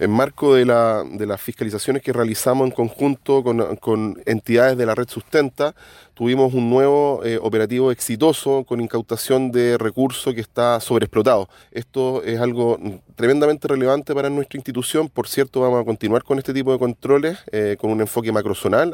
En marco de, la, de, las fiscalizaciones que realizamos en conjunto con, con, entidades de la red Sustenta, tuvimos un nuevo eh, operativo exitoso con incautación de recursos que está sobreexplotado. Esto es algo tremendamente relevante para nuestra institución. Por cierto, vamos a continuar con este tipo de controles eh, con un enfoque macrozonal.